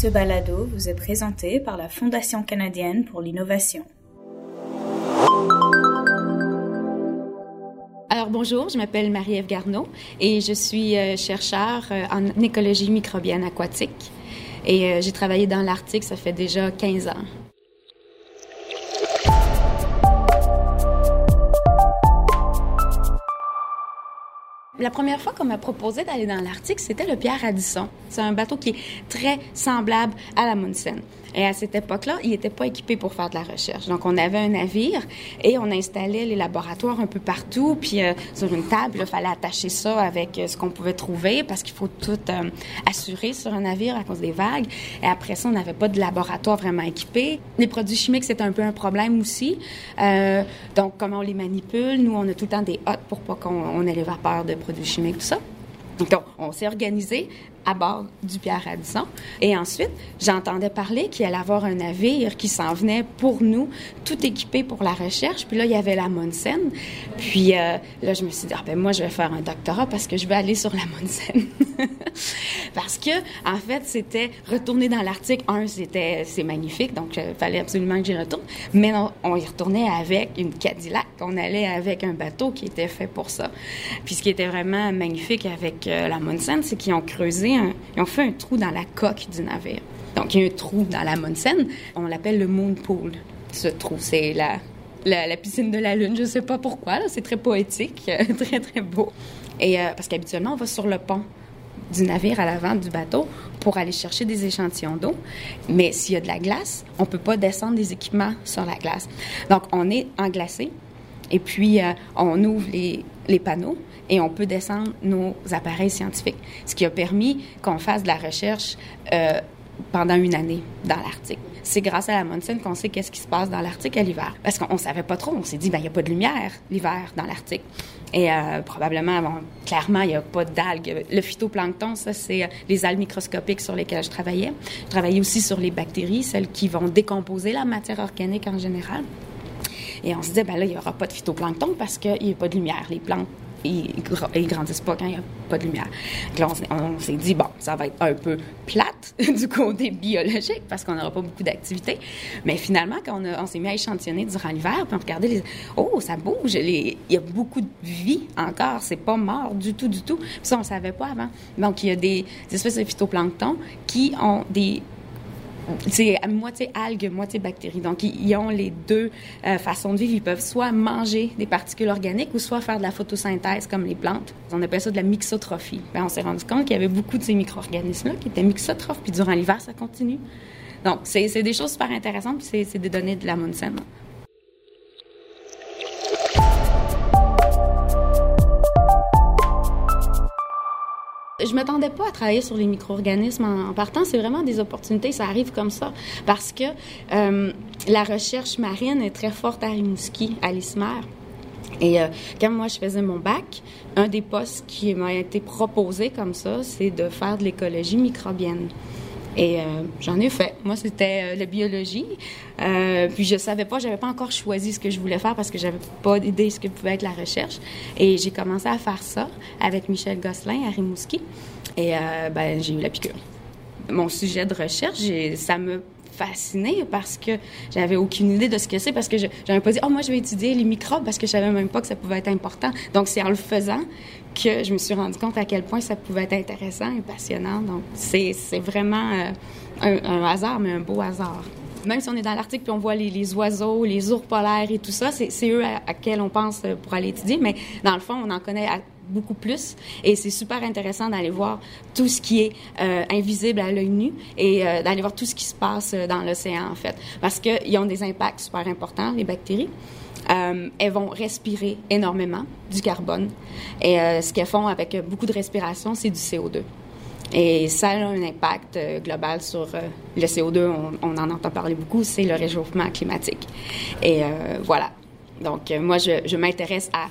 Ce balado vous est présenté par la Fondation canadienne pour l'innovation. Alors bonjour, je m'appelle Marie-Ève Garneau et je suis euh, chercheure euh, en écologie microbienne aquatique. Et euh, j'ai travaillé dans l'Arctique, ça fait déjà 15 ans. La première fois qu'on m'a proposé d'aller dans l'Arctique, c'était le Pierre Radisson. C'est un bateau qui est très semblable à la Munsen. Et à cette époque-là, il n'était pas équipé pour faire de la recherche. Donc, on avait un navire et on installait les laboratoires un peu partout. Puis, euh, sur une table, il fallait attacher ça avec euh, ce qu'on pouvait trouver parce qu'il faut tout euh, assurer sur un navire à cause des vagues. Et après ça, on n'avait pas de laboratoire vraiment équipé. Les produits chimiques, c'était un peu un problème aussi. donc, comment on les manipule? Nous, on a tout le temps des hottes pour pas qu'on ait les vapeurs de produits chimiques, tout ça. Donc, on s'est organisé à bord du Pierre Radisson. Et ensuite, j'entendais parler qu'il allait avoir un navire qui s'en venait pour nous, tout équipé pour la recherche. Puis là, il y avait la Monsen. Puis euh, là, je me suis dit, ah, ben moi, je vais faire un doctorat parce que je vais aller sur la Monsen. parce que, en fait, c'était retourner dans l'Arctique. Un, c'était, c'est magnifique, donc il fallait absolument que j'y retourne. Mais on y retournait avec une Cadillac. On allait avec un bateau qui était fait pour ça. Puis ce qui était vraiment magnifique avec euh, la Monsen, c'est qu'ils ont creusé ils ont fait un trou dans la coque du navire. Donc, il y a un trou dans la Munsen. On l'appelle le Moon Pool. Ce trou, c'est la, la, piscine de la Lune. Je ne sais pas pourquoi. C'est très poétique, très, très beau. Et euh, parce qu'habituellement, on va sur le pont du navire à l'avant du bateau pour aller chercher des échantillons d'eau. Mais s'il y a de la glace, on ne peut pas descendre des équipements sur la glace. Donc, on est englacé et puis euh, on ouvre les, les panneaux et on peut descendre nos appareils scientifiques, ce qui a permis qu'on fasse de la recherche euh, pendant une année dans l'Arctique. C'est grâce à la Monson qu'on sait qu'est-ce qui se passe dans l'Arctique à l'hiver. Parce qu'on ne savait pas trop. On s'est dit, ben il n'y a pas de lumière l'hiver dans l'Arctique. Et euh, probablement, bon, clairement, il n'y a pas d'algues. Le phytoplancton, ça, c'est euh, les algues microscopiques sur lesquelles je travaillais. Je travaillais aussi sur les bactéries, celles qui vont décomposer la matière organique en général. Et on se disait, ben là, il n'y aura pas de phytoplancton parce qu'il n'y a pas de lumière. Les plantes ils, ils grandissent pas quand il n'y a pas de lumière. là, on, s'est dit, bon, ça va être un peu plate du côté biologique parce qu'on n'aura pas beaucoup d'activité. Mais finalement, quand on, s'est mis à échantillonner durant l'hiver, puis on regardait les... Oh, ça bouge! Il y a beaucoup de vie encore. C'est pas mort du tout, du tout. Puis ça, on ne savait pas avant. Donc, il y a des espèces de phytoplancton qui ont des c'est moitié algues, moitié bactéries. Donc, ils ont les deux euh, façons de vivre. Ils peuvent soit manger des particules organiques ou soit faire de la photosynthèse comme les plantes. On appelle ça de la mixotrophie. Ben, on s'est rendu compte qu'il y avait beaucoup de ces micro-organismes-là qui étaient mixotrophes, puis durant l'hiver, ça continue. Donc, c'est des choses super intéressantes, puis c'est des données de la Monsanto. Je m'attendais pas à travailler sur les micro-organismes en, partant. C'est vraiment des opportunités. Ça arrive comme ça parce que euh, la recherche marine est très forte à Rimouski, à l'ISMER. Et euh, quand moi je faisais mon bac, un des postes qui m'a été proposé comme ça, c'est de faire de l'écologie microbienne. Et euh, j'en ai fait. Moi, c'était euh, la biologie. Euh, puis je savais pas, j'avais pas encore choisi ce que je voulais faire parce que j'avais pas d'idée ce que pouvait être la recherche. Et j'ai commencé à faire ça avec Michel Gosselin à Rimouski. Et ben, j'ai eu la piqûre. Mon sujet de recherche, ça me parce que j'avais aucune idée de ce que c'est parce que je n'avais pas dit oh moi je vais étudier les microbes parce que je savais même pas que ça pouvait être important. Donc c'est en le faisant que je me suis rendu compte à quel point ça pouvait être intéressant et passionnant. Donc c'est vraiment euh, un, hasard mais un beau hasard. Même si on est dans l'Arctique puis on voit les, oiseaux, les ours polaires et tout ça, c'est eux à, à, quels on pense euh, pour aller étudier. Mais dans le fond, on en connaît beaucoup plus. Et c'est super intéressant d'aller voir tout ce qui est euh, invisible à l'œil nu et euh, d'aller voir tout ce qui se passe euh, dans l'océan, en fait. Parce qu'ils ont des impacts super importants, les bactéries. elles vont respirer énormément du carbone. Et ce qu'elles font avec beaucoup de respiration, c'est du CO2. Et ça a un impact global sur le CO2. On, en entend parler beaucoup, c'est le réchauffement climatique. Et voilà. Donc, moi, je, je m'intéresse à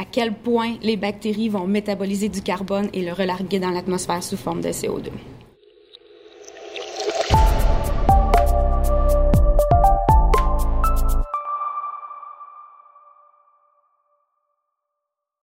à quel point les bactéries vont métaboliser du carbone et le relarguer dans l'atmosphère sous forme de CO2.